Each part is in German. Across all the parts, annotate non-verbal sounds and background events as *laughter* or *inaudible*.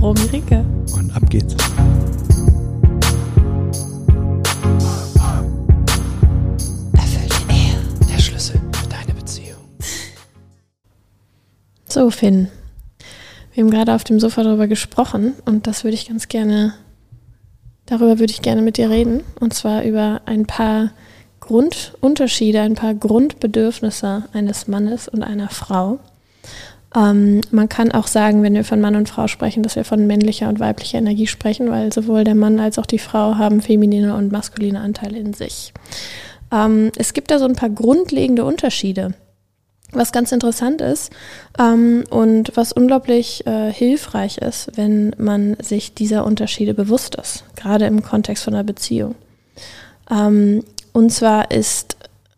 Romy Ricke. Und ab geht's. Erfüllte Ehe, der Schlüssel für deine Beziehung. So, Finn. Wir haben gerade auf dem Sofa darüber gesprochen und das würde ich ganz gerne, darüber würde ich gerne mit dir reden. Und zwar über ein paar Grundunterschiede, ein paar Grundbedürfnisse eines Mannes und einer Frau. Ähm, man kann auch sagen, wenn wir von Mann und Frau sprechen, dass wir von männlicher und weiblicher Energie sprechen, weil sowohl der Mann als auch die Frau haben feminine und maskuline Anteile in sich. Ähm, es gibt da so ein paar grundlegende Unterschiede. Was ganz interessant ist ähm, und was unglaublich äh, hilfreich ist, wenn man sich dieser Unterschiede bewusst ist, gerade im Kontext von einer Beziehung. Ähm, und zwar ist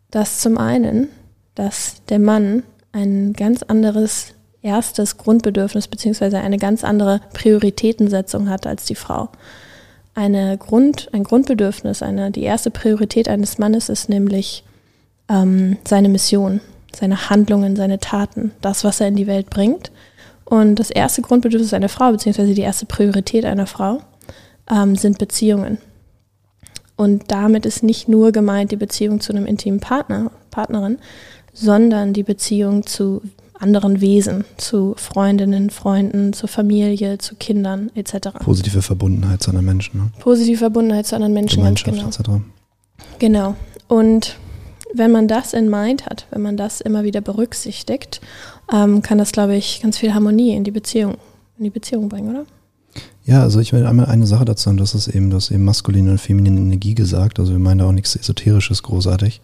das zum einen, dass der Mann ein ganz anderes erstes Grundbedürfnis beziehungsweise eine ganz andere Prioritätensetzung hat als die Frau. Eine Grund, ein Grundbedürfnis, eine, die erste Priorität eines Mannes ist nämlich ähm, seine Mission, seine Handlungen, seine Taten, das, was er in die Welt bringt. Und das erste Grundbedürfnis einer Frau, beziehungsweise die erste Priorität einer Frau, ähm, sind Beziehungen. Und damit ist nicht nur gemeint die Beziehung zu einem intimen Partner, Partnerin, sondern die Beziehung zu anderen Wesen, zu Freundinnen, Freunden, zur Familie, zu Kindern etc. Positive Verbundenheit zu anderen Menschen. Ne? Positive Verbundenheit zu anderen Menschen, ganz genau. Etc. Genau. Und wenn man das in Mind hat, wenn man das immer wieder berücksichtigt, ähm, kann das, glaube ich, ganz viel Harmonie in die Beziehung, in die Beziehung bringen, oder? Ja, also ich will einmal eine Sache dazu sagen, das ist eben, das eben maskuline und feminine Energie gesagt. Also wir meinen da auch nichts Esoterisches großartig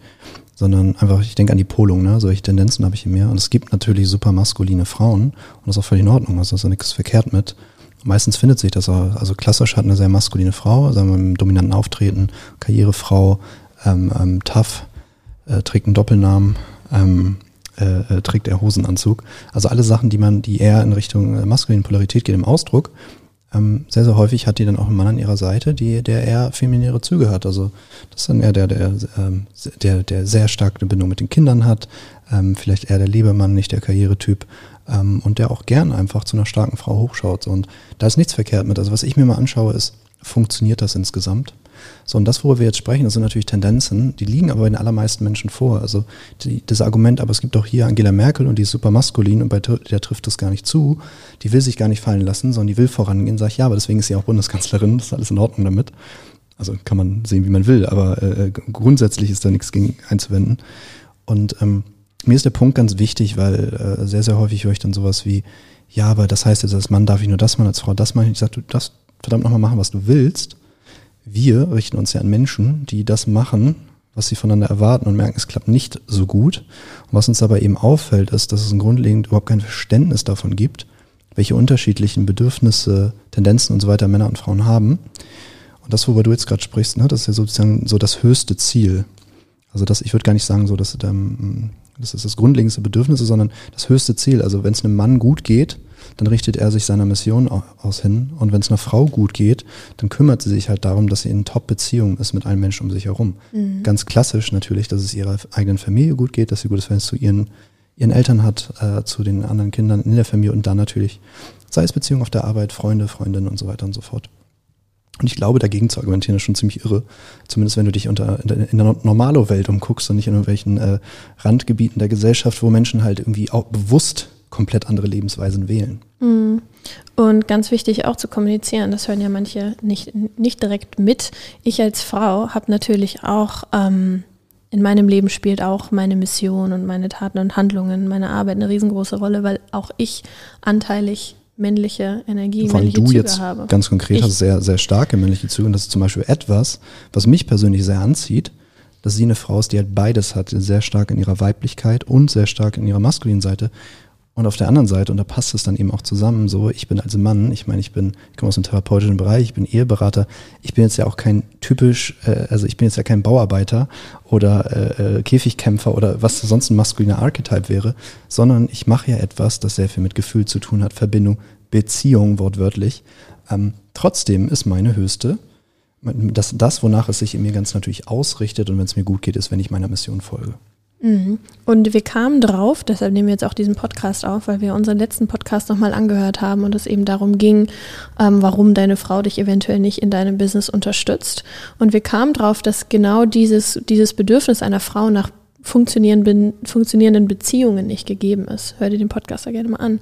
sondern einfach, ich denke an die Polung, ne? solche Tendenzen habe ich in mir. Und es gibt natürlich super maskuline Frauen und das ist auch völlig in Ordnung, also ist nichts verkehrt mit. Meistens findet sich das auch, also klassisch hat eine sehr maskuline Frau, sagen wir im dominanten Auftreten, Karrierefrau, ähm, ähm, tough, äh, trägt einen Doppelnamen, ähm, äh, äh, trägt er Hosenanzug. Also alle Sachen, die man, die eher in Richtung äh, maskuline Polarität geht im Ausdruck. Ähm, sehr, sehr häufig hat die dann auch einen Mann an ihrer Seite, die, der eher femininere Züge hat. Also das ist dann eher der, der, ähm, der, der sehr stark eine Bindung mit den Kindern hat, ähm, vielleicht eher der Lebemann, nicht der Karrieretyp ähm, und der auch gern einfach zu einer starken Frau hochschaut. Und da ist nichts verkehrt mit. Also was ich mir mal anschaue, ist, funktioniert das insgesamt? So, und das, worüber wir jetzt sprechen, das sind natürlich Tendenzen, die liegen aber bei den allermeisten Menschen vor. Also die, das Argument, aber es gibt auch hier Angela Merkel und die ist super maskulin und bei der trifft das gar nicht zu, die will sich gar nicht fallen lassen, sondern die will vorangehen, sag ich, ja, aber deswegen ist sie auch Bundeskanzlerin, das ist alles in Ordnung damit. Also kann man sehen, wie man will, aber äh, grundsätzlich ist da nichts gegen einzuwenden. Und ähm, mir ist der Punkt ganz wichtig, weil äh, sehr, sehr häufig höre ich dann sowas wie, ja, aber das heißt jetzt, als Mann darf ich nur das machen, als Frau das machen. Ich sage, du darfst verdammt nochmal machen, was du willst wir richten uns ja an Menschen, die das machen, was sie voneinander erwarten und merken, es klappt nicht so gut. Und was uns dabei eben auffällt, ist, dass es grundlegend überhaupt kein Verständnis davon gibt, welche unterschiedlichen Bedürfnisse, Tendenzen und so weiter Männer und Frauen haben. Und das, worüber du jetzt gerade sprichst, ne, das ist ja sozusagen so das höchste Ziel. Also das, ich würde gar nicht sagen, so, dass ähm, das ist das grundlegendste Bedürfnis, sondern das höchste Ziel. Also wenn es einem Mann gut geht, dann richtet er sich seiner Mission aus hin. Und wenn es einer Frau gut geht, dann kümmert sie sich halt darum, dass sie in Top-Beziehung ist mit allen Menschen um sich herum. Mhm. Ganz klassisch natürlich, dass es ihrer eigenen Familie gut geht, dass sie gutes Verhältnis zu ihren, ihren Eltern hat, äh, zu den anderen Kindern in der Familie und dann natürlich, sei es Beziehung auf der Arbeit, Freunde, Freundinnen und so weiter und so fort. Und ich glaube, dagegen zu argumentieren ist schon ziemlich irre. Zumindest wenn du dich unter, in der Normalo-Welt umguckst und nicht in irgendwelchen äh, Randgebieten der Gesellschaft, wo Menschen halt irgendwie auch bewusst komplett andere Lebensweisen wählen. Mhm. Und ganz wichtig auch zu kommunizieren, das hören ja manche nicht, nicht direkt mit. Ich als Frau habe natürlich auch, ähm, in meinem Leben spielt auch meine Mission und meine Taten und Handlungen, meine Arbeit eine riesengroße Rolle, weil auch ich anteilig männliche Energie, Vor männliche du Züge jetzt habe. ganz konkret ich, hast sehr, sehr starke männliche Züge und das ist zum Beispiel etwas, was mich persönlich sehr anzieht, dass sie eine Frau ist, die halt beides hat, sehr stark in ihrer Weiblichkeit und sehr stark in ihrer maskulinen Seite Und auf der anderen Seite, und da passt es dann eben auch zusammen, so, ich bin als Mann, ich meine, ich bin, ich komme aus dem therapeutischen Bereich, ich bin Eheberater, ich bin jetzt ja auch kein typisch, äh, also ich bin jetzt ja kein Bauarbeiter oder äh, äh, Käfigkämpfer oder was sonst ein maskuliner Archetype wäre, sondern ich mache ja etwas, das sehr viel mit Gefühl zu tun hat, Verbindung, Beziehung wortwörtlich. Ähm, trotzdem ist meine höchste, das, das, wonach es sich in mir ganz natürlich ausrichtet und wenn es mir gut geht, ist, wenn ich meiner Mission folge. Mhm. Und wir kamen drauf, deshalb nehmen wir jetzt auch diesen Podcast auf, weil wir unseren letzten Podcast nochmal angehört haben und es eben darum ging, ähm, warum deine Frau dich eventuell nicht in deinem Business unterstützt. Und wir kamen drauf, dass genau dieses, dieses Bedürfnis einer Frau nach funktionierenden, funktionierenden Beziehungen nicht gegeben ist. Hör dir den Podcast da gerne mal an.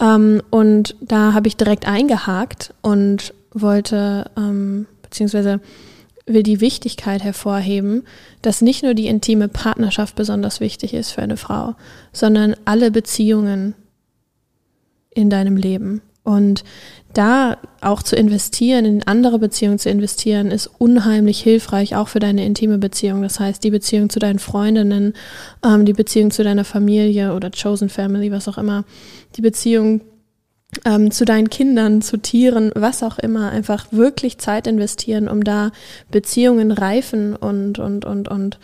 Ähm, und da habe ich direkt eingehakt und wollte, ähm, beziehungsweise will die Wichtigkeit hervorheben, dass nicht nur die intime Partnerschaft besonders wichtig ist für eine Frau, sondern alle Beziehungen in deinem Leben. Und da auch zu investieren, in andere Beziehungen zu investieren, ist unheimlich hilfreich, auch für deine intime Beziehung. Das heißt, die Beziehung zu deinen Freundinnen, ähm, die Beziehung zu deiner Familie oder Chosen Family, was auch immer, die Beziehung ähm, zu deinen Kindern, zu Tieren, was auch immer, einfach wirklich Zeit investieren, um da Beziehungen reifen und, und, und, und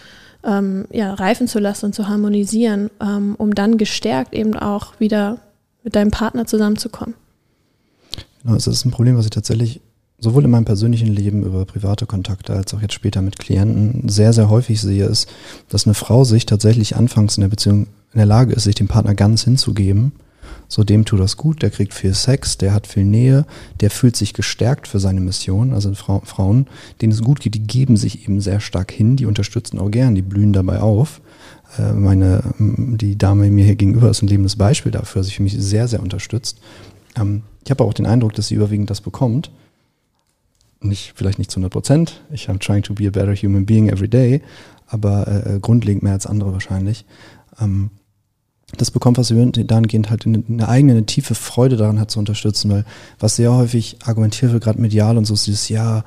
ähm, ja, reifen zu lassen und zu harmonisieren, ähm, um dann gestärkt eben auch wieder mit deinem Partner zusammenzukommen. Genau, das ist ein Problem, was ich tatsächlich sowohl in meinem persönlichen Leben über private Kontakte als auch jetzt später mit Klienten sehr, sehr häufig sehe, ist, dass eine Frau sich tatsächlich anfangs in der Beziehung in der Lage ist, sich dem Partner ganz hinzugeben so dem tut das gut, der kriegt viel Sex, der hat viel Nähe, der fühlt sich gestärkt für seine Mission. Also Fra Frauen, denen es gut geht, die geben sich eben sehr stark hin, die unterstützen auch gern, die blühen dabei auf. Äh, meine, die Dame mir hier gegenüber ist ein lebendes Beispiel dafür, sich für mich sehr, sehr unterstützt. Ähm, ich habe auch den Eindruck, dass sie überwiegend das bekommt. Nicht, vielleicht nicht zu 100 Prozent. Ich am trying to be a better human being every day, aber äh, grundlegend mehr als andere wahrscheinlich. Ähm, das bekommt, was sie dahingehend halt eine, eine eigene, eine tiefe Freude daran hat zu unterstützen, weil was sehr häufig argumentiert wird, gerade medial und so, ist dieses, ja,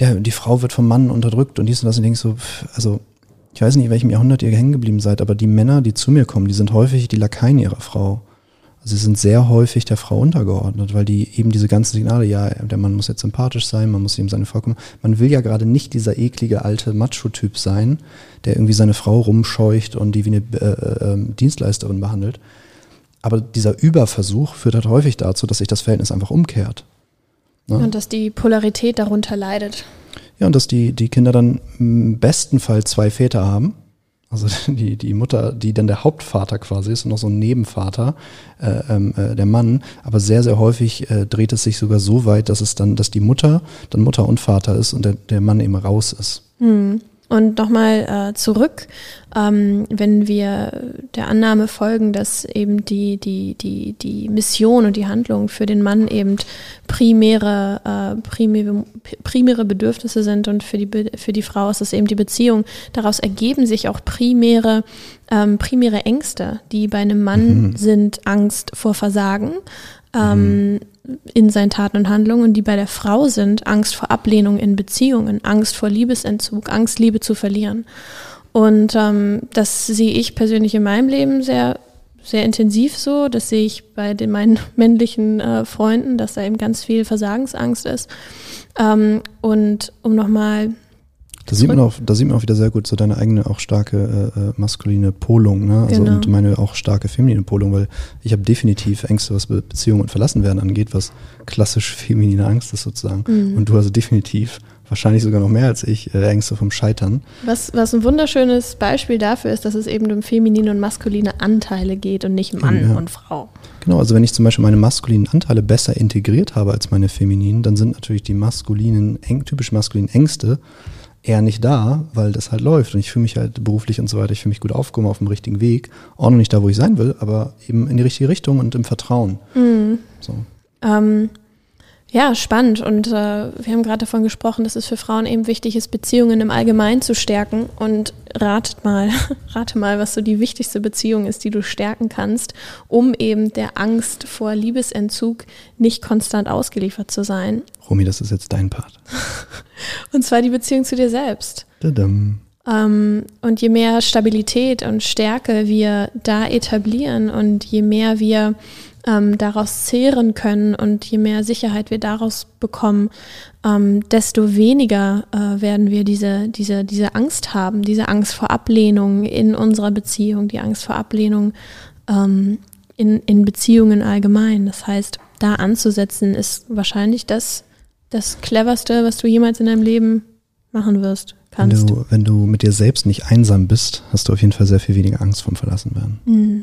der, die Frau wird vom Mann unterdrückt und dies und das und denke so, also ich weiß nicht, in welchem Jahrhundert ihr hängen geblieben seid, aber die Männer, die zu mir kommen, die sind häufig die Lakaien ihrer Frau. Sie sind sehr häufig der Frau untergeordnet, weil die eben diese ganzen Signale, ja, der Mann muss jetzt sympathisch sein, man muss ihm seine Frau kommen. Man will ja gerade nicht dieser eklige alte Macho-Typ sein, der irgendwie seine Frau rumscheucht und die wie eine äh, äh, Dienstleisterin behandelt. Aber dieser Überversuch führt halt häufig dazu, dass sich das Verhältnis einfach umkehrt. Ne? Und dass die Polarität darunter leidet. Ja, und dass die, die Kinder dann im besten Fall zwei Väter haben also *laughs* die, die Mutter, die dann der Hauptvater quasi ist und noch so ein Nebenvater, äh, ähm, äh, der Mann. Aber sehr, sehr häufig äh, dreht es sich sogar so weit, dass es dann, dass die Mutter dann Mutter und Vater ist und der, der Mann eben raus ist. Hm. Und nochmal äh, zurück, ähm, wenn wir der Annahme folgen, dass eben die, die, die, die Mission und die Handlung für den Mann eben primäre, äh, primäre, primäre Bedürfnisse sind und für die, für die Frau ist es eben die Beziehung. Daraus ergeben sich auch primäre, ähm, primäre Ängste, die bei einem Mann mhm. sind Angst vor Versagen, ähm, mhm in seinen Taten und Handlungen, die bei der Frau sind, Angst vor Ablehnung in Beziehungen, Angst vor Liebesentzug, Angst, Liebe zu verlieren. Und ähm, das sehe ich persönlich in meinem Leben sehr, sehr intensiv so. Das sehe ich bei den meinen *laughs* männlichen äh, Freunden, dass da eben ganz viel Versagensangst ist. Ähm, und um nochmal da sieht man auch, da sieht man auch wieder sehr gut so deine eigene auch starke äh, äh, maskuline Polung, ne? Also genau. und meine auch starke feminine Polung, weil ich habe definitiv Ängste, was Beziehungen und Verlassenwerden angeht, was klassisch *laughs* feminine Angst ist sozusagen. Mhm. Und du hast definitiv wahrscheinlich sogar noch mehr als ich, äh, Ängste vom Scheitern. Was, was ein wunderschönes Beispiel dafür ist, dass es eben um feminine und maskuline Anteile geht und nicht Mann ja. und Frau. Genau, also wenn ich zum Beispiel meine maskulinen Anteile besser integriert habe als meine femininen, dann sind natürlich die maskulinen, typisch maskulinen Ängste eher nicht da, weil das halt läuft und ich fühle mich halt beruflich und so weiter, ich fühle mich gut aufgehoben auf dem richtigen Weg, auch noch nicht da, wo ich sein will, aber eben in die richtige Richtung und im Vertrauen. Mhm. So. Ähm, ja, spannend. Und äh, wir haben gerade davon gesprochen, dass es für Frauen eben wichtig ist, Beziehungen im Allgemeinen zu stärken. Und ratet mal, *laughs* rate mal, was so die wichtigste Beziehung ist, die du stärken kannst, um eben der Angst vor Liebesentzug nicht konstant ausgeliefert zu sein. Romy, das ist jetzt dein Part. *laughs* Und zwar die Beziehung zu dir selbst. Dadam. Ähm, und je mehr Stabilität und Stärke wir da etablieren und je mehr wir ähm, daraus zehren können und je mehr Sicherheit wir daraus bekommen, ähm, desto weniger äh, werden wir diese, diese, diese Angst haben, diese Angst vor Ablehnung in unserer Beziehung, die Angst vor Ablehnung ähm, in, in Beziehungen allgemein. Das heißt, da anzusetzen ist wahrscheinlich das, das cleverste, was du jemals in deinem Leben machen wirst. Kannst. Wenn du, wenn du mit dir selbst nicht einsam bist, hast du auf jeden Fall sehr viel weniger Angst vom Verlassenwerden. Mhm.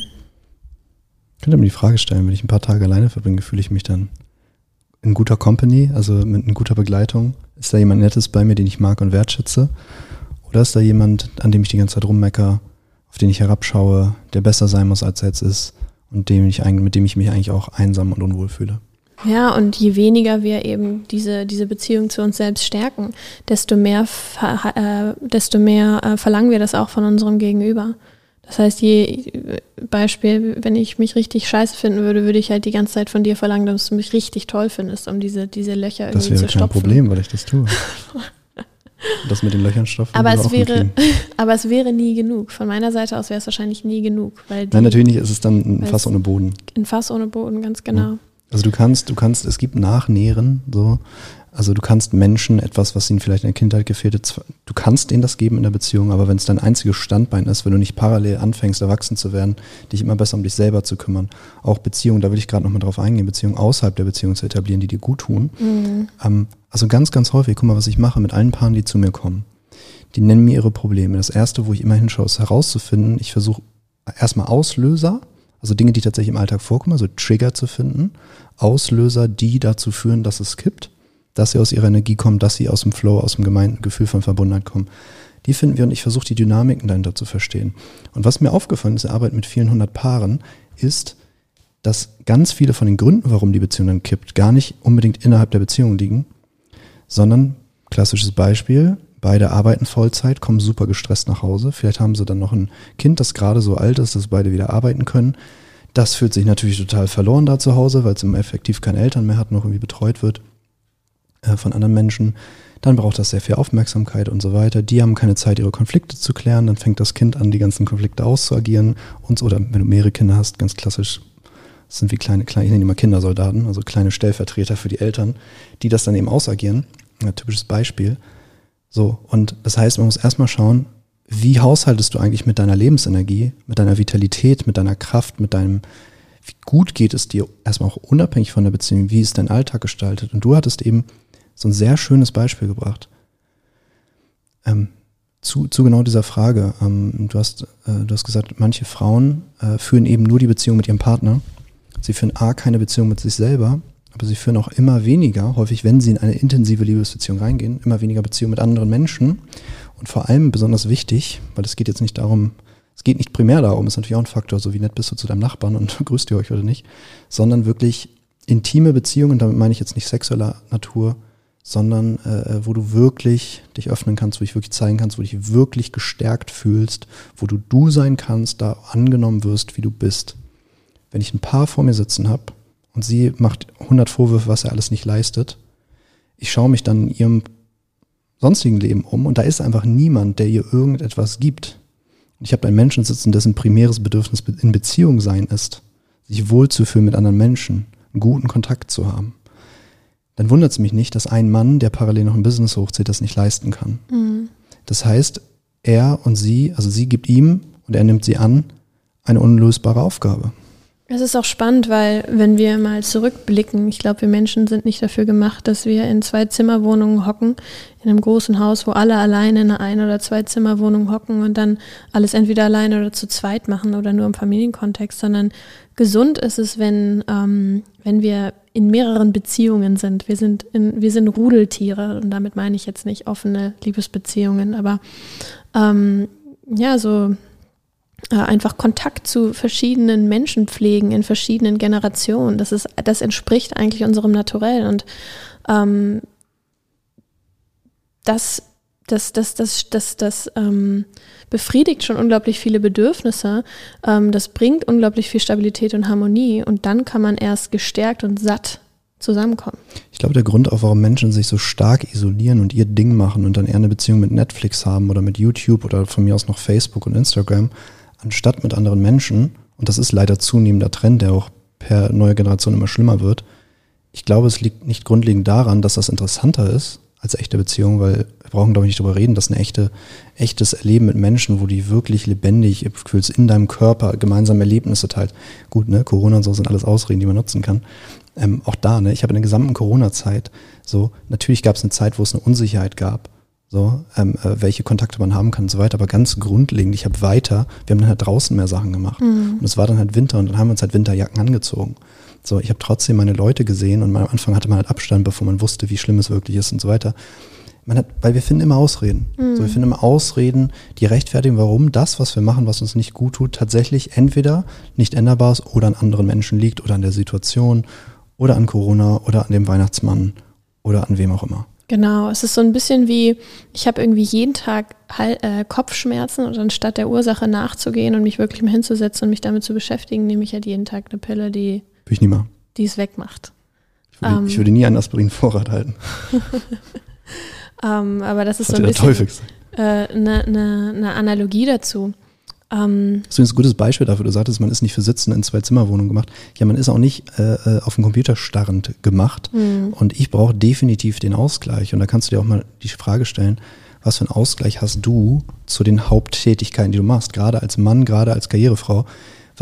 Ich könnte mir die Frage stellen, wenn ich ein paar Tage alleine verbringe, fühle ich mich dann in guter Company, also mit in guter Begleitung? Ist da jemand Nettes bei mir, den ich mag und wertschätze? Oder ist da jemand, an dem ich die ganze Zeit rummecker, auf den ich herabschaue, der besser sein muss, als er jetzt ist und dem ich, mit dem ich mich eigentlich auch einsam und unwohl fühle? Ja, und je weniger wir eben diese, diese Beziehung zu uns selbst stärken, desto mehr, äh, desto mehr äh, verlangen wir das auch von unserem Gegenüber. Das heißt, je Beispiel, wenn ich mich richtig scheiße finden würde, würde ich halt die ganze Zeit von dir verlangen, dass du mich richtig toll findest, um diese, diese Löcher irgendwie zu stopfen. Das wäre kein Problem, weil ich das tue. *laughs* das mit den Löchern stopfen. Aber es wäre, *laughs* aber es wäre nie genug. Von meiner Seite aus wäre es wahrscheinlich nie genug. Weil die, Nein, natürlich nicht. Es ist dann ein Fass ohne Boden. Ein Fass ohne Boden, ganz genau. Ja. Also du kannst, du kannst, es gibt Nachnähren, so. Also du kannst Menschen etwas, was ihnen vielleicht in der Kindheit gefehlt hat, du kannst ihnen das geben in der Beziehung, aber wenn es dein einziges Standbein ist, wenn du nicht parallel anfängst, erwachsen zu werden, dich immer besser um dich selber zu kümmern, auch Beziehungen, da will ich gerade nochmal drauf eingehen, Beziehungen außerhalb der Beziehung zu etablieren, die dir gut tun. Mhm. Ähm, also ganz, ganz häufig, guck mal, was ich mache mit allen Paaren, die zu mir kommen. Die nennen mir ihre Probleme. Das erste, wo ich immer hinschaue, ist herauszufinden, ich versuche erstmal Auslöser, also Dinge, die tatsächlich im Alltag vorkommen, also Trigger zu finden, Auslöser, die dazu führen, dass es kippt dass sie aus ihrer Energie kommen, dass sie aus dem Flow, aus dem gemeinten Gefühl von Verbundenheit kommen. Die finden wir und ich versuche die Dynamiken dahinter zu verstehen. Und was mir aufgefallen ist, in der Arbeit mit vielen hundert Paaren, ist, dass ganz viele von den Gründen, warum die Beziehung dann kippt, gar nicht unbedingt innerhalb der Beziehung liegen, sondern, klassisches Beispiel, beide arbeiten Vollzeit, kommen super gestresst nach Hause. Vielleicht haben sie dann noch ein Kind, das gerade so alt ist, dass beide wieder arbeiten können. Das fühlt sich natürlich total verloren da zu Hause, weil es im Effektiv keine Eltern mehr hat, noch irgendwie betreut wird. Äh, von anderen Menschen, dann braucht das sehr viel Aufmerksamkeit und so weiter. Die haben keine Zeit, ihre Konflikte zu klären. Dann fängt das Kind an, die ganzen Konflikte auszuagieren. Und, oder wenn du mehrere Kinder hast, ganz klassisch, das sind wie kleine, kleine, ich nenne mal Kindersoldaten, also kleine Stellvertreter für die Eltern, die das dann eben ausagieren. Ein typisches Beispiel. So, und das heißt, man muss erstmal schauen, wie haushaltest du eigentlich mit deiner Lebensenergie, mit deiner Vitalität, mit deiner Kraft, mit deinem, wie gut geht es dir erstmal auch unabhängig von der Beziehung, wie ist dein Alltag gestaltet? Und du hattest eben so ein sehr schönes Beispiel gebracht. Ähm, zu, zu genau dieser Frage. Ähm, du, hast, äh, du hast gesagt, manche Frauen äh, führen eben nur die Beziehung mit ihrem Partner. Sie führen A, keine Beziehung mit sich selber, aber sie führen auch immer weniger, häufig wenn sie in eine intensive Liebesbeziehung reingehen, immer weniger Beziehung mit anderen Menschen. Und vor allem besonders wichtig, weil es geht jetzt nicht darum, es geht nicht primär darum, ist natürlich auch ein Faktor, so wie nett bist du zu deinem Nachbarn und *laughs* grüßt ihr euch oder nicht, sondern wirklich intime Beziehungen, damit meine ich jetzt nicht sexueller Natur, sondern äh, wo du wirklich dich öffnen kannst, wo dich wirklich zeigen kannst, wo du dich wirklich gestärkt fühlst, wo du du sein kannst, da angenommen wirst, wie du bist. Wenn ich ein Paar vor mir sitzen habe und sie macht 100 Vorwürfe, was er alles nicht leistet, ich schaue mich dann in ihrem sonstigen Leben um und da ist einfach niemand, der ihr irgendetwas gibt. Ich habe einen Menschen sitzen, dessen primäres Bedürfnis in Beziehung sein ist, sich wohlzufühlen mit anderen Menschen, einen guten Kontakt zu haben dann wundert es mich nicht, dass ein Mann, der parallel noch ein Business hochzieht, das nicht leisten kann. Mhm. Das heißt, er und sie, also sie gibt ihm und er nimmt sie an, eine unlösbare Aufgabe. Es ist auch spannend, weil wenn wir mal zurückblicken, ich glaube, wir Menschen sind nicht dafür gemacht, dass wir in zwei Zimmerwohnungen hocken, in einem großen Haus, wo alle alleine in einer ein- oder zwei Zimmerwohnung hocken und dann alles entweder alleine oder zu zweit machen oder nur im Familienkontext, sondern gesund ist es, wenn, ähm, wenn wir in mehreren Beziehungen sind. Wir sind, in, wir sind Rudeltiere und damit meine ich jetzt nicht offene Liebesbeziehungen, aber ähm, ja, so einfach Kontakt zu verschiedenen Menschen pflegen in verschiedenen Generationen. Das ist, das entspricht eigentlich unserem Naturell und ähm, das, das, das, das, das, das ähm, befriedigt schon unglaublich viele Bedürfnisse. Ähm, das bringt unglaublich viel Stabilität und Harmonie und dann kann man erst gestärkt und satt zusammenkommen. Ich glaube, der Grund auch, warum Menschen sich so stark isolieren und ihr Ding machen und dann eher eine Beziehung mit Netflix haben oder mit YouTube oder von mir aus noch Facebook und Instagram, anstatt mit anderen Menschen, und das ist leider zunehmender Trend, der auch per neue Generation immer schlimmer wird, ich glaube, es liegt nicht grundlegend daran, dass das interessanter ist als echte Beziehung, weil wir brauchen, glaube ich, nicht darüber reden, dass ein echte, echtes Erleben mit Menschen, wo die wirklich lebendig, fühlst in deinem Körper gemeinsame Erlebnisse teilt. Gut, ne, Corona und so sind alles Ausreden, die man nutzen kann. Ähm, auch da, ne, ich habe in der gesamten Corona-Zeit so, natürlich gab es eine Zeit, wo es eine Unsicherheit gab, so, ähm, äh, welche Kontakte man haben kann und so weiter, aber ganz grundlegend, ich habe weiter, wir haben dann halt draußen mehr Sachen gemacht. Mhm. Und es war dann halt Winter und dann haben wir uns halt Winterjacken angezogen. So, ich habe trotzdem meine Leute gesehen und am Anfang hatte man halt Abstand, bevor man wusste, wie schlimm es wirklich ist und so weiter. Man hat, weil wir finden immer Ausreden. Mhm. So, wir finden immer Ausreden, die rechtfertigen, warum das, was wir machen, was uns nicht gut tut, tatsächlich entweder nicht änderbar ist oder an anderen Menschen liegt oder an der Situation oder an Corona oder an dem Weihnachtsmann oder an wem auch immer. Genau, es ist so ein bisschen wie, ich habe irgendwie jeden Tag äh, Kopfschmerzen und anstatt der Ursache nachzugehen und mich wirklich mal hinzusetzen und mich damit zu beschäftigen, nehme ich halt jeden Tag eine Pille, die will ich nie. Die es wegmacht. Ich würde, um, ich würde nie einen Aspirin-Vorrat *laughs* halten. um, *laughs* aber das ist das so ein bisschen eine äh, ne, ne, ne Analogie dazu. Um, das ist ein gutes Beispiel dafür. Du sagtest, man ist nicht für Sitzen in zwei Zimmerwohnungen gemacht. Ja, man ist auch nicht äh, äh auf dem Computer starrend gemacht. Mhm. Und ich brauche definitiv den Ausgleich. Und da kannst du dir auch mal die Frage stellen, was für einen Ausgleich hast du zu den Haupttätigkeiten, die du machst, gerade als Mann, gerade als Karrierefrau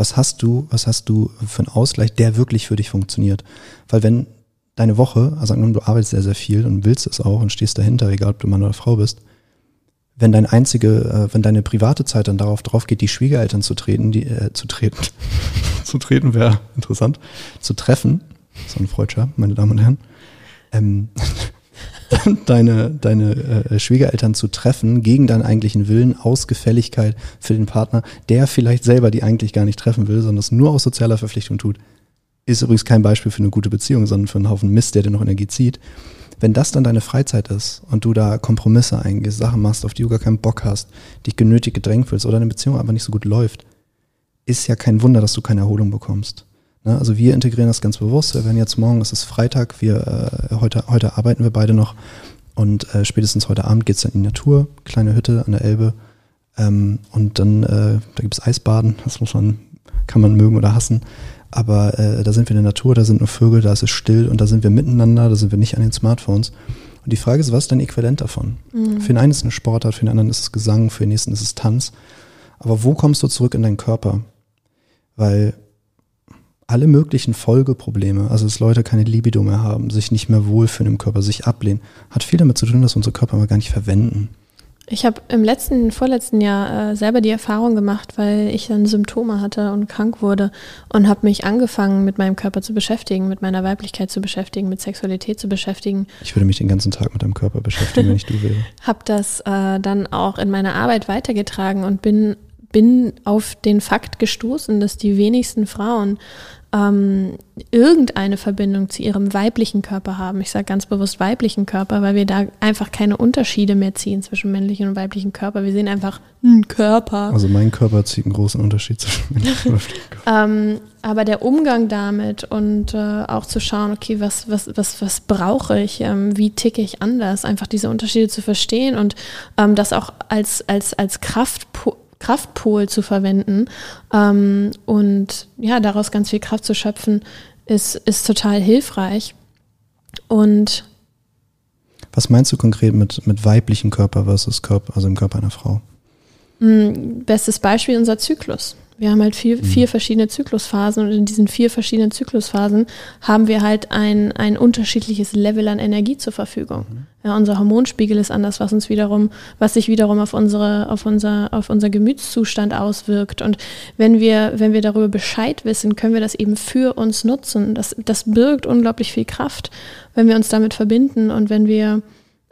was hast du, was hast du für einen Ausgleich, der wirklich für dich funktioniert? Weil wenn deine Woche, also du arbeitest sehr, sehr viel und willst es auch und stehst dahinter, egal ob du Mann oder Frau bist, wenn dein einzige, äh, wenn deine private Zeit dann darauf drauf geht, die Schwiegereltern zu treten, die äh, zu treten, *laughs* zu treten wäre interessant, zu treffen, so ein Freudscher, meine Damen und Herren, ähm, *laughs* deine, deine äh, Schwiegereltern zu treffen, gegen deinen eigentlichen Willen, aus Gefälligkeit für den Partner, der vielleicht selber die eigentlich gar nicht treffen will, sondern es nur aus sozialer Verpflichtung tut, ist übrigens kein Beispiel für eine gute Beziehung, sondern für einen Haufen Mist, der dir noch Energie zieht. Wenn das dann deine Freizeit ist und du da Kompromisse eingehst, Sachen machst, auf die du gar keinen Bock hast, dich genötigt gedrängt fühlst oder eine Beziehung einfach nicht so gut läuft, ist ja kein Wunder, dass du keine Erholung bekommst. Ne? Also wir integrieren das ganz bewusst. Wir werden jetzt morgen, es ist Freitag, wir äh, heute, heute arbeiten wir beide noch und äh, spätestens heute Abend geht es dann in die Natur, kleine Hütte an der Elbe. Ähm, und dann, äh, da gibt es Eisbaden, das muss man, kann man mögen oder hassen. Aber äh, da sind wir in der Natur, da sind nur Vögel, da ist es still und da sind wir miteinander, da sind wir nicht an den Smartphones. Und die Frage ist, was ist dein Äquivalent davon? Mhm. Für den einen ist es eine Sportart, für den anderen ist es Gesang, für den nächsten ist es Tanz. Aber wo kommst du zurück in deinen Körper? Weil alle möglichen Folgeprobleme, also dass Leute keine Libido mehr haben, sich nicht mehr wohlfühlen im Körper, sich ablehnen, hat viel damit zu tun, dass unsere Körper mal gar nicht verwenden. Ich habe im letzten, vorletzten Jahr äh, selber die Erfahrung gemacht, weil ich dann Symptome hatte und krank wurde und habe mich angefangen, mit meinem Körper zu beschäftigen, mit meiner Weiblichkeit zu beschäftigen, mit Sexualität zu beschäftigen. Ich würde mich den ganzen Tag mit deinem Körper beschäftigen, wenn ich du wäre. *laughs* Habe das äh, dann auch in meiner Arbeit weitergetragen und bin bin auf den Fakt gestoßen, dass die wenigsten Frauen ähm, irgendeine Verbindung zu ihrem weiblichen Körper haben. Ich sage ganz bewusst weiblichen Körper, weil wir da einfach keine Unterschiede mehr ziehen zwischen männlichen und weiblichen Körper. Wir sehen einfach einen Körper. Also mein Körper zieht einen großen Unterschied zwischen männlichen und *laughs* weiblichen Körper. ähm, aber der Umgang damit und äh, auch zu schauen, okay, was, was, was, was brauche ich, ähm, wie ticke ich anders, einfach diese Unterschiede zu verstehen und ähm, das auch als, als, als Kraft Kraftpol zu verwenden ähm, und ja, daraus ganz viel Kraft zu schöpfen, ist, ist total hilfreich. Und was meinst du konkret mit, mit weiblichem Körper versus Körper, also im Körper einer Frau? Mm, bestes Beispiel unser Zyklus. Wir haben halt vier, mhm. vier verschiedene Zyklusphasen und in diesen vier verschiedenen Zyklusphasen haben wir halt ein, ein unterschiedliches Level an Energie zur Verfügung. Mhm. Ja, unser Hormonspiegel ist anders, was uns wiederum, was sich wiederum auf unsere, auf unser, auf unser Gemütszustand auswirkt. Und wenn wir, wenn wir darüber Bescheid wissen, können wir das eben für uns nutzen. Das, das birgt unglaublich viel Kraft, wenn wir uns damit verbinden und wenn wir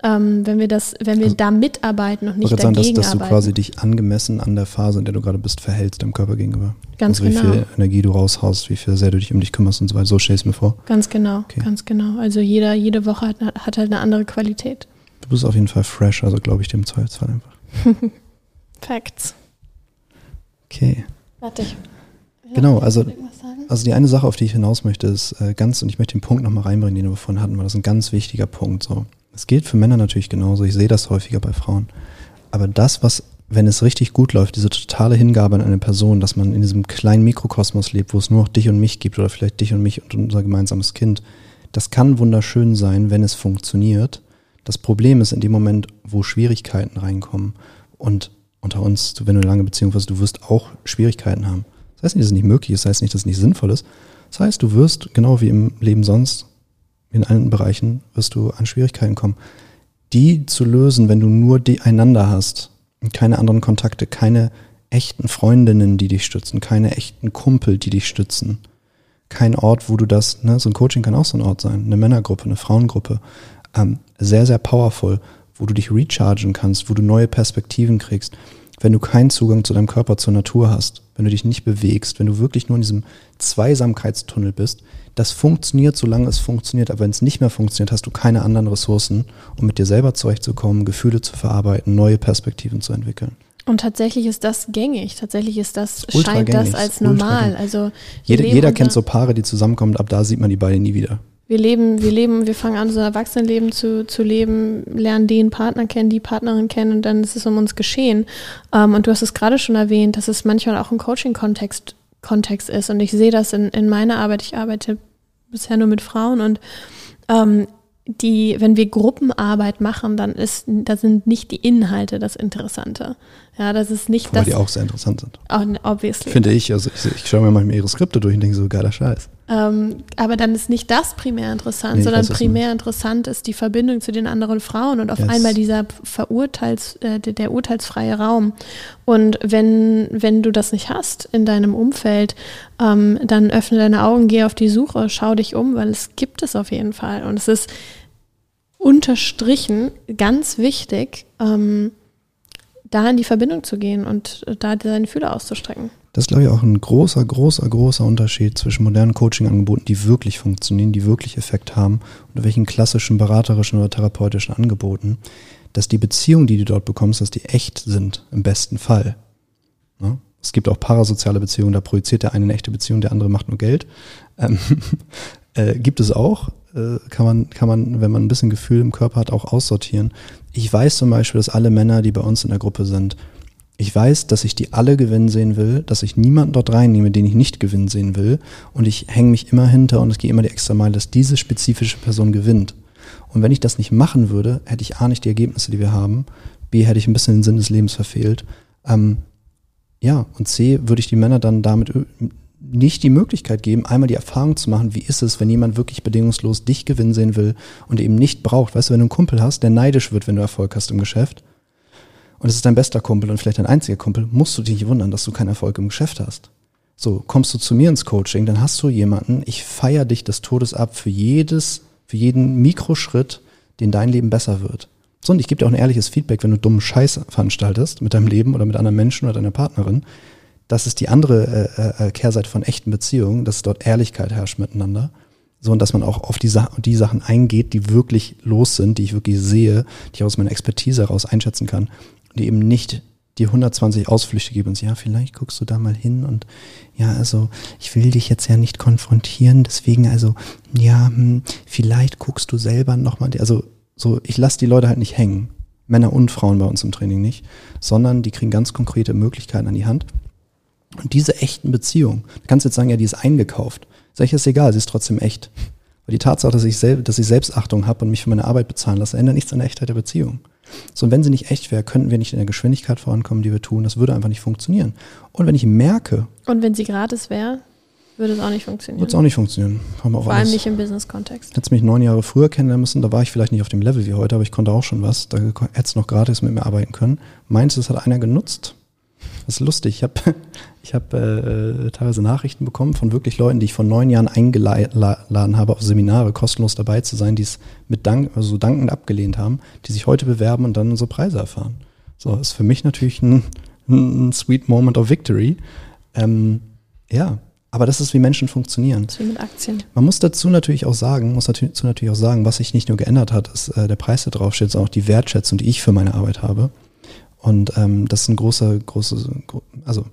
ähm, wenn wir das, wenn wir also, da mitarbeiten und nicht dagegen sagen, dass, dass arbeiten. du quasi dich angemessen an der Phase, in der du gerade bist, verhältst deinem Körper gegenüber. Ganz also genau. Wie viel Energie du raushaust, wie viel sehr du dich um dich kümmerst und so weiter. So stell ich es mir vor. Ganz genau, okay. ganz genau. Also jeder, jede Woche hat, hat halt eine andere Qualität. Du bist auf jeden Fall fresh, also glaube ich dem Zweifelsfall einfach. *laughs* Facts. Okay. Warte, ich, Genau, also, also die eine Sache, auf die ich hinaus möchte, ist äh, ganz, und ich möchte den Punkt nochmal reinbringen, den wir vorhin hatten, weil das ist ein ganz wichtiger Punkt. So. Es gilt für Männer natürlich genauso, ich sehe das häufiger bei Frauen. Aber das, was, wenn es richtig gut läuft, diese totale Hingabe an eine Person, dass man in diesem kleinen Mikrokosmos lebt, wo es nur noch dich und mich gibt oder vielleicht dich und mich und unser gemeinsames Kind, das kann wunderschön sein, wenn es funktioniert. Das Problem ist in dem Moment, wo Schwierigkeiten reinkommen und unter uns, wenn du eine lange Beziehung hast, du wirst auch Schwierigkeiten haben. Das heißt nicht, dass es nicht möglich ist, das heißt nicht, dass es nicht sinnvoll ist. Das heißt, du wirst, genau wie im Leben sonst, in allen Bereichen, wirst du an Schwierigkeiten kommen. Die zu lösen, wenn du nur die einander hast und keine anderen Kontakte, keine echten Freundinnen, die dich stützen, keine echten Kumpel, die dich stützen, kein Ort, wo du das, ne, so ein Coaching kann auch so ein Ort sein, eine Männergruppe, eine Frauengruppe, ähm, sehr, sehr powerful, wo du dich rechargen kannst, wo du neue Perspektiven kriegst, wenn du keinen Zugang zu deinem Körper, zur Natur hast, wenn du dich nicht bewegst, wenn du wirklich nur in diesem Zweisamkeitstunnel bist, das funktioniert, solange es funktioniert. Aber wenn es nicht mehr funktioniert, hast du keine anderen Ressourcen, um mit dir selber zurechtzukommen, Gefühle zu verarbeiten, neue Perspektiven zu entwickeln. Und tatsächlich ist das gängig. Tatsächlich ist das, scheint das als normal. Also jeder, jeder kennt so Paare, die zusammenkommen, ab da sieht man die beiden nie wieder wir leben, wir leben, wir fangen an, so ein Erwachsenenleben zu, zu leben, lernen den Partner kennen, die Partnerin kennen und dann ist es um uns geschehen. Ähm, und du hast es gerade schon erwähnt, dass es manchmal auch ein Coaching-Kontext Kontext ist. Und ich sehe das in, in meiner Arbeit. Ich arbeite bisher nur mit Frauen und ähm, die, wenn wir Gruppenarbeit machen, dann ist, da sind nicht die Inhalte das Interessante. Ja, das ist nicht Wobei das. die auch sehr interessant sind. Obviously. Finde ich. Also ich, ich schaue mir manchmal ihre Skripte durch und denke so, geiler Scheiß. Ähm, aber dann ist nicht das primär interessant, nee, sondern primär interessant ist die Verbindung zu den anderen Frauen und auf yes. einmal dieser Verurteils, äh, der urteilsfreie Raum. Und wenn, wenn du das nicht hast in deinem Umfeld, ähm, dann öffne deine Augen, geh auf die Suche, schau dich um, weil es gibt es auf jeden Fall. Und es ist unterstrichen ganz wichtig, ähm, da in die Verbindung zu gehen und da seine Fühler auszustrecken. Das ist, glaube ich, auch ein großer, großer, großer Unterschied zwischen modernen Coaching-Angeboten, die wirklich funktionieren, die wirklich Effekt haben, und welchen klassischen beraterischen oder therapeutischen Angeboten, dass die Beziehungen, die du dort bekommst, dass die echt sind, im besten Fall. Ja? Es gibt auch parasoziale Beziehungen, da projiziert der eine eine echte Beziehung, der andere macht nur Geld. Ähm, *laughs* äh, gibt es auch, äh, kann, man, kann man, wenn man ein bisschen Gefühl im Körper hat, auch aussortieren. Ich weiß zum Beispiel, dass alle Männer, die bei uns in der Gruppe sind, ich weiß, dass ich die alle gewinnen sehen will, dass ich niemanden dort reinnehme, den ich nicht gewinnen sehen will. Und ich hänge mich immer hinter und es gehe immer die extra Meile, dass diese spezifische Person gewinnt. Und wenn ich das nicht machen würde, hätte ich A nicht die Ergebnisse, die wir haben, B hätte ich ein bisschen den Sinn des Lebens verfehlt. Ähm, ja, und C würde ich die Männer dann damit nicht die Möglichkeit geben, einmal die Erfahrung zu machen, wie ist es, wenn jemand wirklich bedingungslos dich gewinnen sehen will und eben nicht braucht. Weißt du, wenn du einen Kumpel hast, der neidisch wird, wenn du Erfolg hast im Geschäft, und es ist dein bester Kumpel und vielleicht dein einziger Kumpel, musst du dich nicht wundern, dass du keinen Erfolg im Geschäft hast. So, kommst du zu mir ins Coaching, dann hast du jemanden, ich feiere dich des Todes ab für jedes, für jeden Mikroschritt, den dein Leben besser wird. So, und ich gebe dir auch ein ehrliches Feedback, wenn du dummen Scheiß veranstaltest mit deinem Leben oder mit anderen Menschen oder deiner Partnerin. Das ist die andere äh, äh, Kehrseite von echten Beziehungen, dass dort Ehrlichkeit herrscht miteinander. So, und dass man auch auf die, Sa die Sachen eingeht, die wirklich los sind, die ich wirklich sehe, die ich aus meiner Expertise heraus einschätzen kann die eben nicht die 120 Ausflüchte geben und ja, vielleicht guckst du da mal hin und ja, also ich will dich jetzt ja nicht konfrontieren, deswegen also, ja, hm, vielleicht guckst du selber nochmal, also so, ich lasse die Leute halt nicht hängen. Männer und Frauen bei uns im Training nicht, sondern die kriegen ganz konkrete Möglichkeiten an die Hand. Und diese echten Beziehungen, du kannst jetzt sagen, ja, die ist eingekauft. Sag ich, ist egal, sie ist trotzdem echt. Weil die Tatsache, dass ich, sel dass ich Selbstachtung habe und mich für meine Arbeit bezahlen lasse, ändert nichts an der Echtheit der Beziehung. So, und wenn sie nicht echt wäre, könnten wir nicht in der Geschwindigkeit vorankommen, die wir tun. Das würde einfach nicht funktionieren. Und wenn ich merke. Und wenn sie gratis wäre, würde es auch nicht funktionieren. Würde es auch nicht funktionieren. Vor allem nicht im Business-Kontext. Hättest mich neun Jahre früher kennenlernen müssen, da war ich vielleicht nicht auf dem Level wie heute, aber ich konnte auch schon was. Da hättest du noch gratis mit mir arbeiten können. Meinst du, das hat einer genutzt? Das ist lustig. Ich habe *laughs* ich hab, äh, teilweise Nachrichten bekommen von wirklich Leuten, die ich vor neun Jahren eingeladen habe, auf Seminare kostenlos dabei zu sein, die es mit Dank, also dankend abgelehnt haben, die sich heute bewerben und dann unsere Preise erfahren. So, ist für mich natürlich ein, ein sweet moment of victory. Ähm, ja, aber das ist, wie Menschen funktionieren. Das ist wie mit Aktien. Man muss dazu natürlich auch sagen, muss dazu natürlich auch sagen, was sich nicht nur geändert hat, ist äh, der Preis, der draufsteht, sondern auch die Wertschätzung, die ich für meine Arbeit habe. Und ähm, das ist ein großer, großes, also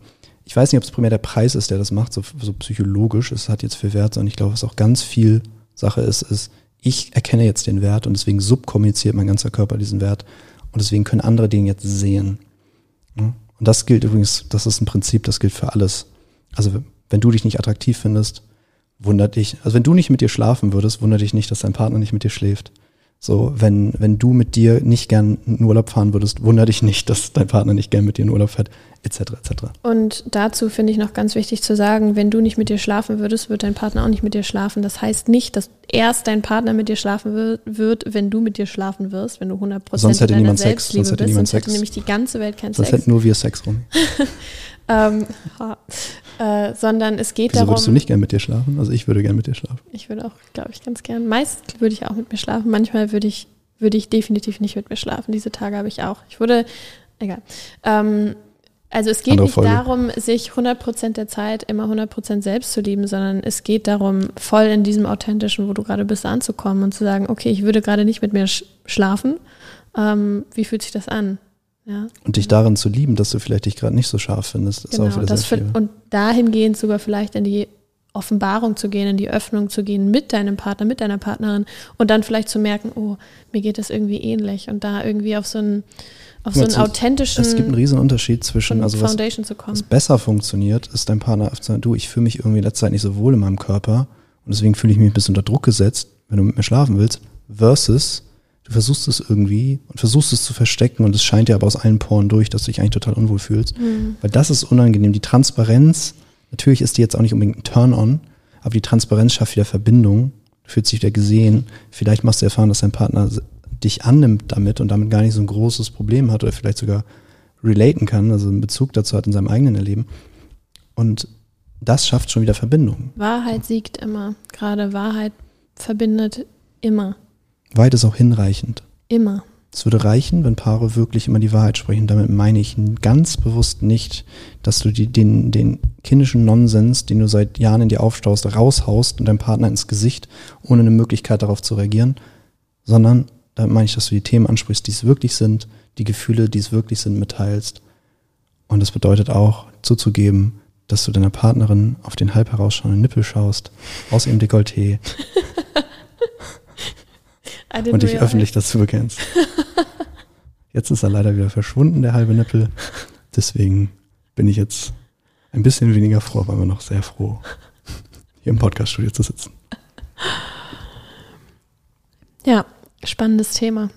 ich weiß nicht, ob es primär der Preis ist, der das macht, so, so psychologisch, es hat jetzt viel Wert, sondern ich glaube, was auch ganz viel Sache ist, ist, ich erkenne jetzt den Wert und deswegen subkommuniziert mein ganzer Körper diesen Wert und deswegen können andere den jetzt sehen. Und das gilt übrigens, das ist ein Prinzip, das gilt für alles. Also wenn du dich nicht attraktiv findest, wundert dich, also wenn du nicht mit dir schlafen würdest, wundert dich nicht, dass dein Partner nicht mit dir schläft. So, wenn, wenn du mit dir nicht gern in Urlaub fahren würdest, wundere dich nicht, dass dein Partner nicht gern mit dir in Urlaub fährt, etc. etc. Und dazu finde ich noch ganz wichtig zu sagen, wenn du nicht mit dir schlafen würdest, wird dein Partner auch nicht mit dir schlafen. Das heißt nicht, dass erst dein Partner mit dir schlafen wird, wenn du mit dir schlafen wirst, wenn du 100% sonst hätte deiner niemand Sex, sonst hätte bist, niemand sonst hätte Sex. nämlich die ganze Welt keinen Sonst Sex. hätten nur wir Sex rum. *laughs* Ähm, äh, sondern es geht Wieso darum. würdest du nicht gern mit dir schlafen? Also ich würde gern mit dir schlafen. Ich würde auch, glaube ich, ganz gern. Meist würde ich auch mit mir schlafen. Manchmal würde ich, würde ich definitiv nicht mit mir schlafen. Diese Tage habe ich auch. Ich wurde, egal. Ähm, also es geht nicht darum, sich 100% der Zeit immer 100% selbst zu lieben, sondern es geht darum, voll in diesem authentischen, wo du gerade bist, anzukommen und zu sagen, okay, ich würde gerade nicht mit mir sch schlafen. Ähm, wie fühlt sich das an? Ja. Und dich darin zu lieben, dass du vielleicht dich gerade nicht so scharf findest, ist auch Genau, wieder das viel. und dahingehend sogar vielleicht in die Offenbarung zu gehen, in die Öffnung zu gehen mit deinem Partner, mit deiner Partnerin und dann vielleicht zu merken, oh, mir geht das irgendwie ähnlich und da irgendwie auf so einen, auf so einen zu- authentischen Es gibt einen riesen Unterschied zwischen, also was, Foundation zu kommen. was besser funktioniert, ist dein Partner oft sagen, du, ich fühle mich irgendwie in letzter Zeit nicht so wohl in meinem Körper und deswegen fühle ich mich ein bisschen unter Druck gesetzt, wenn du mit mir schlafen willst, versus du versuchst es irgendwie und versuchst es zu verstecken und es scheint dir aber aus allen Poren durch, dass du dich eigentlich total unwohl fühlst. Mhm. Weil das ist unangenehm. Die Transparenz, natürlich ist die jetzt auch nicht unbedingt ein Turn-on, aber die Transparenz schafft wieder Verbindung, du fühlst dich wieder gesehen. Vielleicht machst du erfahren, dass dein Partner dich annimmt damit und damit gar nicht so ein großes Problem hat oder vielleicht sogar relaten kann, also einen Bezug dazu hat in seinem eigenen Erleben. Und das schafft schon wieder Verbindung. Wahrheit siegt immer. Gerade Wahrheit verbindet immer. Weit ist auch hinreichend. Immer. Es würde reichen, wenn Paare wirklich immer die Wahrheit sprechen. Damit meine ich ganz bewusst nicht, dass du die, den, den kindischen Nonsens, den du seit Jahren in dir aufstaust, raushaust und deinem Partner ins Gesicht, ohne eine Möglichkeit darauf zu reagieren, sondern damit meine ich, dass du die Themen ansprichst, die es wirklich sind, die Gefühle, die es wirklich sind, mitteilst. Und das bedeutet auch, zuzugeben, dass du deiner Partnerin auf den halb herausschauenden Nippel schaust, aus ihrem Dekolleté und dich öffentlich dazu bekennst. *laughs* Jetzt ist er leider wieder verschwunden, der halbe Nippel. Deswegen bin ich jetzt ein bisschen weniger froh, aber immer noch sehr froh, hier im Podcaststudio zu sitzen. Ja, spannendes Thema.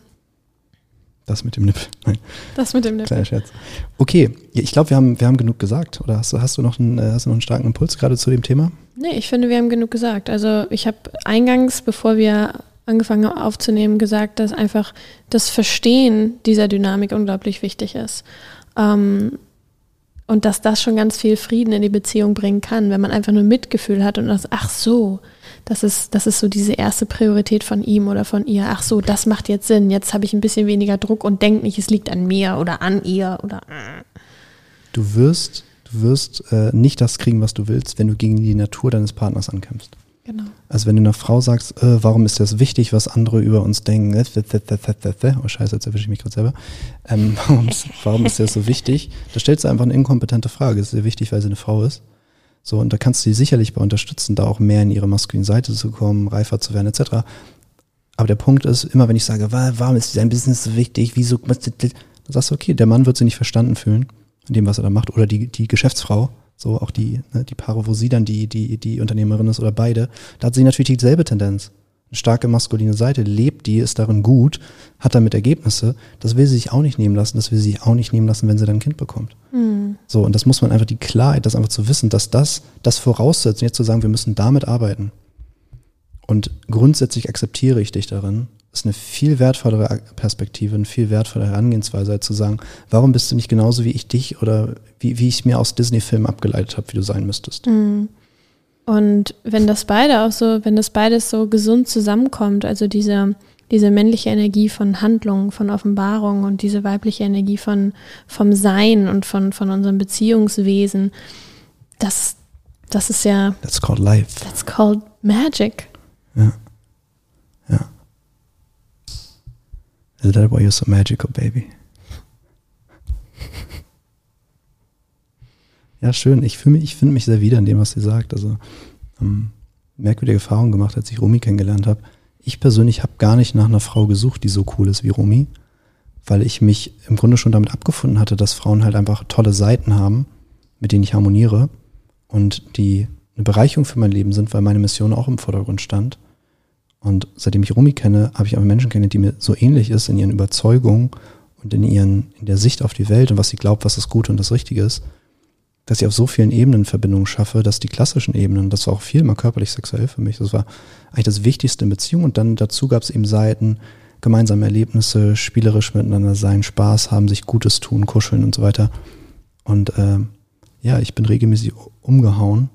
Das mit dem Nippel. Nein, Das mit dem Nippel. kleiner Scherz. Okay, ich glaube, wir haben, wir haben genug gesagt. Oder hast du, hast, du noch einen, äh, hast du noch einen starken Impuls gerade zu dem Thema? Nee, ich finde, wir haben genug gesagt. Also ich habe eingangs, bevor wir angefangen aufzunehmen, gesagt, dass einfach das Verstehen dieser Dynamik unglaublich wichtig ist. Ähm, und dass das schon ganz viel Frieden in die Beziehung bringen kann, wenn man einfach nur Mitgefühl hat und das, ach so, das ist, das ist so diese erste Priorität von ihm oder von ihr. Ach so, das macht jetzt Sinn. Jetzt habe ich ein bisschen weniger Druck und denke nicht, es liegt an mir oder an ihr oder. Du wirst, du wirst äh, nicht das kriegen, was du willst, wenn du gegen die Natur deines Partners ankämpfst. Genau. Also wenn du einer Frau sagst, äh, warum ist das wichtig, was andere über uns denken, oh scheiße, jetzt erwische ich mich gerade selber, ähm, *laughs* warum, ist, warum ist das so wichtig? Da stellst du einfach eine inkompetente Frage. Es ist sehr wichtig, weil sie eine Frau ist. So, und da kannst du sie sicherlich bei unterstützen, da auch mehr in ihre maskuline Seite zu kommen, reifer zu werden, etc. Aber der Punkt ist, immer wenn ich sage, "Wa- warum ist dein Business so wichtig, wieso, dann sagst du, okay, der Mann wird sich nicht verstanden fühlen in dem, was er da macht, oder die, die Geschäftsfrau, so auch die, ne, die Paare, wo sie dann die, die, die Unternehmerin ist oder beide, da hat sie natürlich dieselbe Tendenz. Eine starke maskuline Seite, lebt die, ist darin gut, hat damit Ergebnisse. Das will sie sich auch nicht nehmen lassen, das will sie sich auch nicht nehmen lassen, wenn sie dann ein Kind bekommt. So, und das muss man einfach die Klarheit, das einfach zu wissen, dass das, das voraussetzt, jetzt zu sagen, wir müssen damit arbeiten. Und grundsätzlich akzeptiere ich dich darin, ist eine viel wertvollere Perspektive, eine viel wertvollere Herangehensweise, als zu sagen, warum bist du nicht genauso wie ich dich oder wie, wie ich mir aus Disney-Filmen abgeleitet habe, wie du sein müsstest. Und wenn das beide auch so, wenn das beides so gesund zusammenkommt, also diese, diese männliche Energie von Handlung, von Offenbarung und diese weibliche Energie von, vom Sein und von, von unserem Beziehungswesen, das, das ist ja, That's called life. that's called magic. Ja. Ja. Is that why you're so magical, baby? *laughs* Ja, schön. Ich fühle mich, ich finde mich sehr wieder in dem, was sie sagt. Also ähm, merkwürdige Erfahrungen gemacht, als ich Romy kennengelernt habe. Ich persönlich habe gar nicht nach einer Frau gesucht, die so cool ist wie Romy, weil ich mich im Grunde schon damit abgefunden hatte, dass Frauen halt einfach tolle Seiten haben, mit denen ich harmoniere und die eine Bereicherung für mein Leben sind, weil meine Mission auch im Vordergrund stand. Und seitdem ich Romy kenne, habe ich auch Menschen kennengelernt, die mir so ähnlich ist in ihren Überzeugungen und in ihren, in der Sicht auf die Welt und was sie glaubt, was das Gute und das Richtige ist, dass ich auf so vielen Ebenen Verbindungen schaffe, dass die klassischen Ebenen, das war auch viel mal körperlich sexuell für mich, das war eigentlich das Wichtigste in Beziehung und dann dazu gab es eben Seiten, gemeinsame Erlebnisse, spielerisch miteinander sein, Spaß haben, sich Gutes tun, kuscheln und so weiter. Und äh, ja, ich bin regelmäßig umgehauen,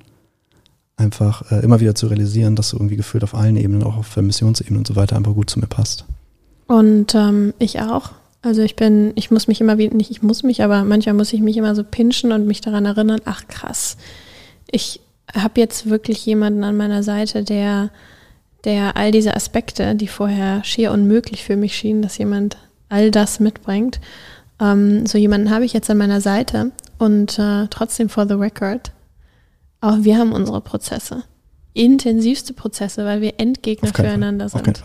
einfach äh, immer wieder zu realisieren, dass du irgendwie gefühlt auf allen Ebenen, auch auf Missionsebene und so weiter, einfach gut zu mir passt. Und ähm, ich auch. Also ich bin, ich muss mich immer wieder, nicht ich muss mich, aber manchmal muss ich mich immer so pinschen und mich daran erinnern, ach krass, ich habe jetzt wirklich jemanden an meiner Seite, der, der all diese Aspekte, die vorher schier unmöglich für mich schienen, dass jemand all das mitbringt, ähm, so jemanden habe ich jetzt an meiner Seite und äh, trotzdem for the record, auch wir haben unsere Prozesse. Intensivste Prozesse, weil wir Endgegner füreinander Fall. sind.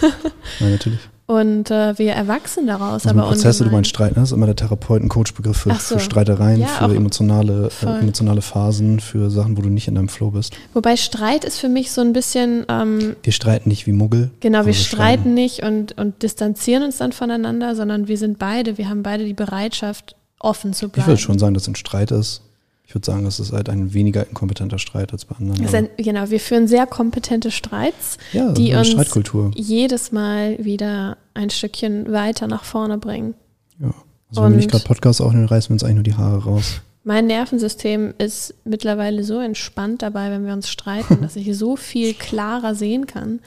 *laughs* Nein, natürlich. Und äh, wir erwachsen daraus. Also aber Prozesse, du meinst Streit, ne? Das ist immer der Therapeuten-Coach-Begriff für, so. für Streitereien, Ja, für emotionale, äh, emotionale Phasen, für Sachen, wo du nicht in deinem Flow bist. Wobei Streit ist für mich so ein bisschen, ähm, Wir streiten nicht wie Muggel. genau, wir aber streiten nicht und, und distanzieren uns dann voneinander, sondern wir sind beide, wir haben beide die Bereitschaft, offen zu Ich bleiben. würde schon sagen, dass es ein Streit ist. Ich würde sagen, es ist halt ein weniger inkompetenter Streit als bei anderen. Ein, genau, wir führen sehr kompetente Streits, ja, die uns Streitkultur. jedes Mal wieder ein Stückchen weiter nach vorne bringen. Ja. Also wenn wir nicht Und- gerade Podcast aufnehmen, reißen wir uns eigentlich nur die Haare raus. Mein Nervensystem ist mittlerweile so entspannt dabei, wenn wir uns streiten, *laughs* dass ich so viel klarer sehen kann,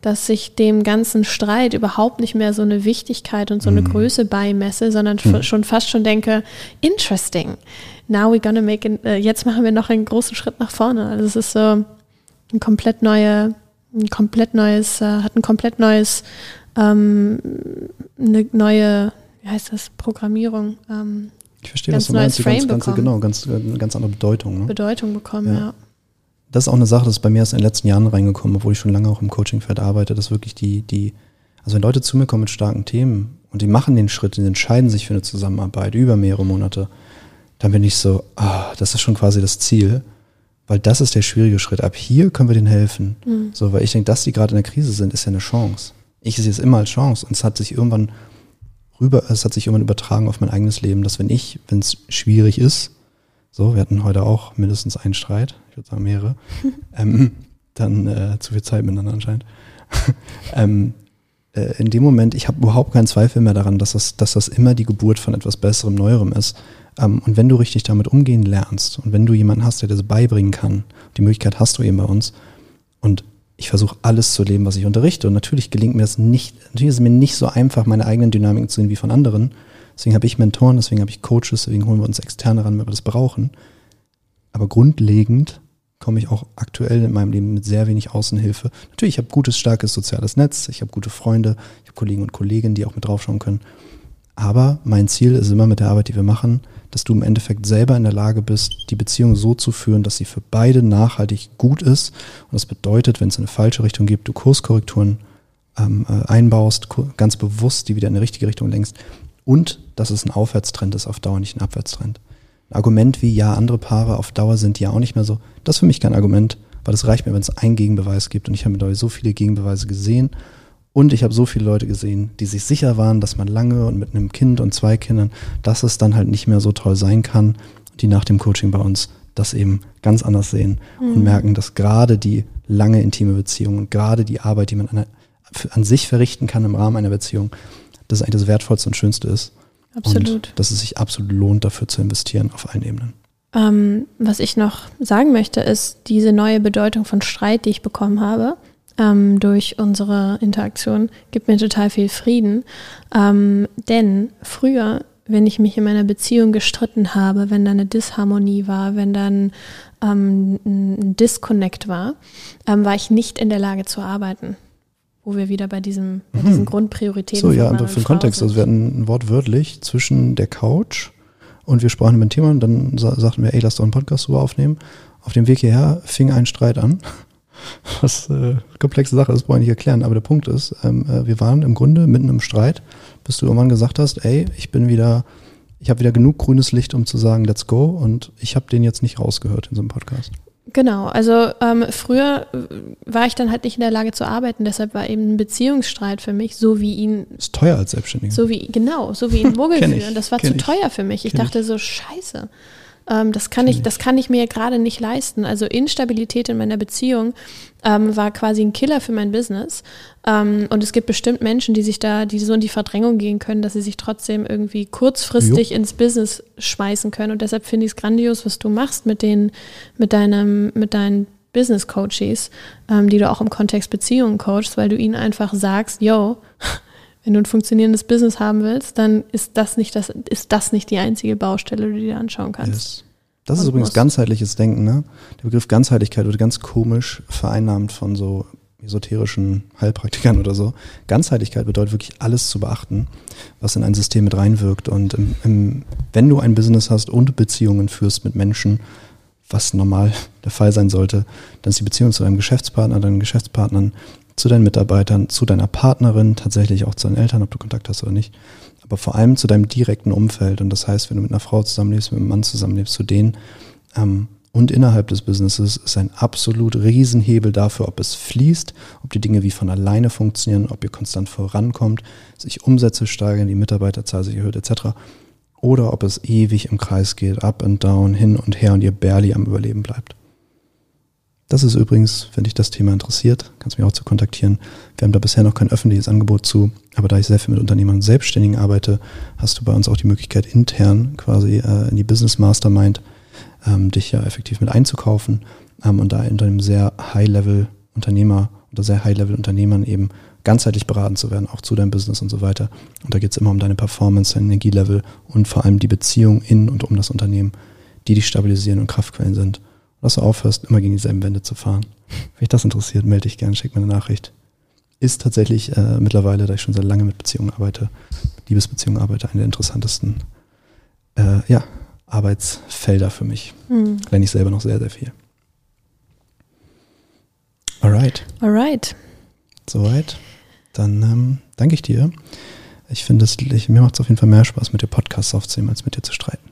dass ich dem ganzen Streit überhaupt nicht mehr so eine Wichtigkeit und so eine Größe beimesse, sondern f- schon fast schon denke, interesting. Now we're gonna make it, äh, jetzt machen wir noch einen großen Schritt nach vorne. Also es ist so ein komplett neue, ein komplett neues, äh, hat ein komplett neues, ähm, eine neue, wie heißt das, Programmierung, ähm, Ich verstehe, Ganz was du meinst. Ganz, Frame ganze, bekommen. genau, ganz, eine ganz andere Bedeutung. Ne? Bedeutung bekommen, Ja. ja. Das ist auch eine Sache, das ist bei mir erst in den letzten Jahren reingekommen, obwohl ich schon lange auch im Coachingfeld arbeite, dass wirklich die, die, also wenn Leute zu mir kommen mit starken Themen und die machen den Schritt, die entscheiden sich für eine Zusammenarbeit über mehrere Monate, dann bin ich so, ah, das ist schon quasi das Ziel, weil das ist der schwierige Schritt. Ab hier können wir denen helfen. So, weil ich denke, dass die gerade in der Krise sind, ist ja eine Chance. Ich sehe es immer als Chance und es hat sich irgendwann rüber, es hat sich irgendwann übertragen auf mein eigenes Leben, dass wenn ich, wenn es schwierig ist, so, wir hatten heute auch mindestens einen Streit, ich würde sagen mehrere, *laughs* ähm, dann äh, zu viel Zeit miteinander anscheinend. *laughs* ähm, äh, in dem Moment, ich habe überhaupt keinen Zweifel mehr daran, dass das, dass das immer die Geburt von etwas Besserem, Neuerem ist. Ähm, und wenn du richtig damit umgehen lernst und wenn du jemanden hast, der das beibringen kann, die Möglichkeit hast du eben bei uns, und ich versuche alles zu leben, was ich unterrichte. Und natürlich gelingt mir das nicht, natürlich ist es mir nicht so einfach, meine eigenen Dynamiken zu sehen wie von anderen. Deswegen habe ich Mentoren, deswegen habe ich Coaches, deswegen holen wir uns Externe ran, wenn wir das brauchen. Aber grundlegend komme ich auch aktuell in meinem Leben mit sehr wenig Außenhilfe. Natürlich, ich habe gutes, starkes soziales Netz, ich habe gute Freunde, ich habe Kollegen und Kolleginnen, die auch mit draufschauen können. Aber mein Ziel ist immer mit der Arbeit, die wir machen, dass du im Endeffekt selber in der Lage bist, die Beziehung so zu führen, dass sie für beide nachhaltig gut ist. Und das bedeutet, wenn es in eine falsche Richtung gibt, du Kurskorrekturen ähm, äh, einbaust, ganz bewusst die wieder in die richtige Richtung lenkst und dass es ein Aufwärtstrend ist auf Dauer, nicht ein Abwärtstrend. Ein Argument wie, ja, andere Paare auf Dauer sind ja auch nicht mehr so, das ist für mich kein Argument, weil es reicht mir, wenn es einen Gegenbeweis gibt. Und ich habe mittlerweile so viele Gegenbeweise gesehen. Und ich habe so viele Leute gesehen, die sich sicher waren, dass man lange und mit einem Kind und zwei Kindern, dass es dann halt nicht mehr so toll sein kann, die nach dem Coaching bei uns das eben ganz anders sehen und merken, dass gerade die lange intime Beziehung und gerade die Arbeit, die man an, an sich verrichten kann im Rahmen einer Beziehung, das eigentlich das Wertvollste und Schönste ist. Absolut. Und dass es sich absolut lohnt, dafür zu investieren auf allen Ebenen. Ähm, was ich noch sagen möchte, ist diese neue Bedeutung von Streit, die ich bekommen habe ähm, durch unsere Interaktion, gibt mir total viel Frieden. Ähm, denn früher, wenn ich mich in meiner Beziehung gestritten habe, wenn da eine Disharmonie war, wenn dann ähm, ein Disconnect war, ähm, war ich nicht in der Lage zu arbeiten. Wo wir wieder bei, diesem, bei diesen Grundprioritäten Mhm. So, ja, aber und für den Kontext, sind. also wir hatten ein Wort wörtlich zwischen der Couch und wir sprachen über ein Thema und dann sa sagten wir, ey, lass doch einen Podcast drüber aufnehmen. Auf dem Weg hierher fing ein Streit an. *laughs* Was äh, komplexe Sache ist, brauche ich nicht erklären. Aber der Punkt ist, ähm, äh, wir waren im Grunde mitten im Streit, bis du irgendwann gesagt hast, ey, ich bin wieder, ich habe wieder genug grünes Licht, um zu sagen, let's go. Und ich habe den jetzt nicht rausgehört in so einem Podcast. Genau, also ähm, früher äh, war ich dann halt nicht in der Lage zu arbeiten, deshalb war eben ein Beziehungsstreit für mich, so wie ihn. Ist teuer als Selbstständiger. So wie, genau, so wie ihn *laughs* Mogel ich, führen. Das war kenn zu ich, teuer für mich. Ich kenn dachte so, scheiße. Ähm, das kann ich, ich. das kann ich mir gerade nicht leisten. Also Instabilität in meiner Beziehung ähm, war quasi ein Killer für mein Business. Ähm, und es gibt bestimmt Menschen, die sich da, die so in die Verdrängung gehen können, dass sie sich trotzdem irgendwie kurzfristig ins Business schmeißen können. Und deshalb finde ich es grandios, was du machst mit den, mit deinem, mit deinen Business Coaches, ähm, die du auch im Kontext Beziehungen coachst, weil du ihnen einfach sagst, yo, wenn du ein funktionierendes Business haben willst, dann ist das nicht das, ist das nicht die einzige Baustelle, die du dir anschauen kannst. Yes. Das ist Und übrigens muss. ganzheitliches Denken, ne? Der Begriff Ganzheitlichkeit wird ganz komisch vereinnahmt von so esoterischen Heilpraktikern oder so. Ganzheitlichkeit bedeutet wirklich alles zu beachten, was in ein System mit reinwirkt. Und im, im, wenn du ein Business hast und Beziehungen führst mit Menschen, was normal *laughs* der Fall sein sollte, dann ist die Beziehung zu deinem Geschäftspartner, deinen Geschäftspartnern, zu deinen Mitarbeitern, zu deiner Partnerin, tatsächlich auch zu deinen Eltern, ob du Kontakt hast oder nicht, aber vor allem zu deinem direkten Umfeld. Und das heißt, wenn du mit einer Frau zusammenlebst, mit einem Mann zusammenlebst, zu denen ähm, und innerhalb des Businesses ist ein absolut Riesenhebel dafür, ob es fließt, ob die Dinge wie von alleine funktionieren, ob ihr konstant vorankommt, sich Umsätze steigern, die Mitarbeiterzahl sich erhöht etc. Oder ob es ewig im Kreis geht, up and down, hin und her und ihr barely am Überleben bleibt. Das ist übrigens, wenn dich das Thema interessiert, kannst du mich auch zu kontaktieren. Wir haben da bisher noch kein öffentliches Angebot zu, aber da ich sehr viel mit Unternehmern und Selbstständigen arbeite, hast du bei uns auch die Möglichkeit, intern quasi äh, in die Business Mastermind ähm, dich ja effektiv mit einzukaufen ähm, und da unter einem sehr High-Level-Unternehmer, unter sehr High-Level-Unternehmern eben ganzheitlich beraten zu werden, auch zu deinem Business und so weiter. Und da geht es immer um deine Performance, dein Energielevel und vor allem die Beziehung in und um das Unternehmen, die dich stabilisieren und Kraftquellen sind. Dass du aufhörst, immer gegen dieselben Wände zu fahren. Wenn dich das interessiert, melde dich gerne, schick mir eine Nachricht. Ist tatsächlich äh, mittlerweile, da ich schon sehr lange mit Beziehungen arbeite, Liebesbeziehungen arbeite, eine der interessantesten äh, ja, Arbeitsfelder für mich. Hm. Lerne ich selber noch sehr, sehr viel. Alright, Alright. soweit. Dann ähm, danke ich dir. Ich finde, mir macht es auf jeden Fall mehr Spaß, mit dir Podcasts aufzunehmen, als mit dir zu streiten.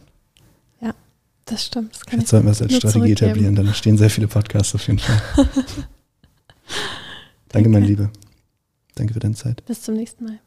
Das stimmt. Das kann Jetzt sollten wir es als Strategie etablieren, dann entstehen sehr viele Podcasts auf jeden Fall. *laughs* danke, mein Danke. Liebe. Danke für deine Zeit. Bis zum nächsten Mal.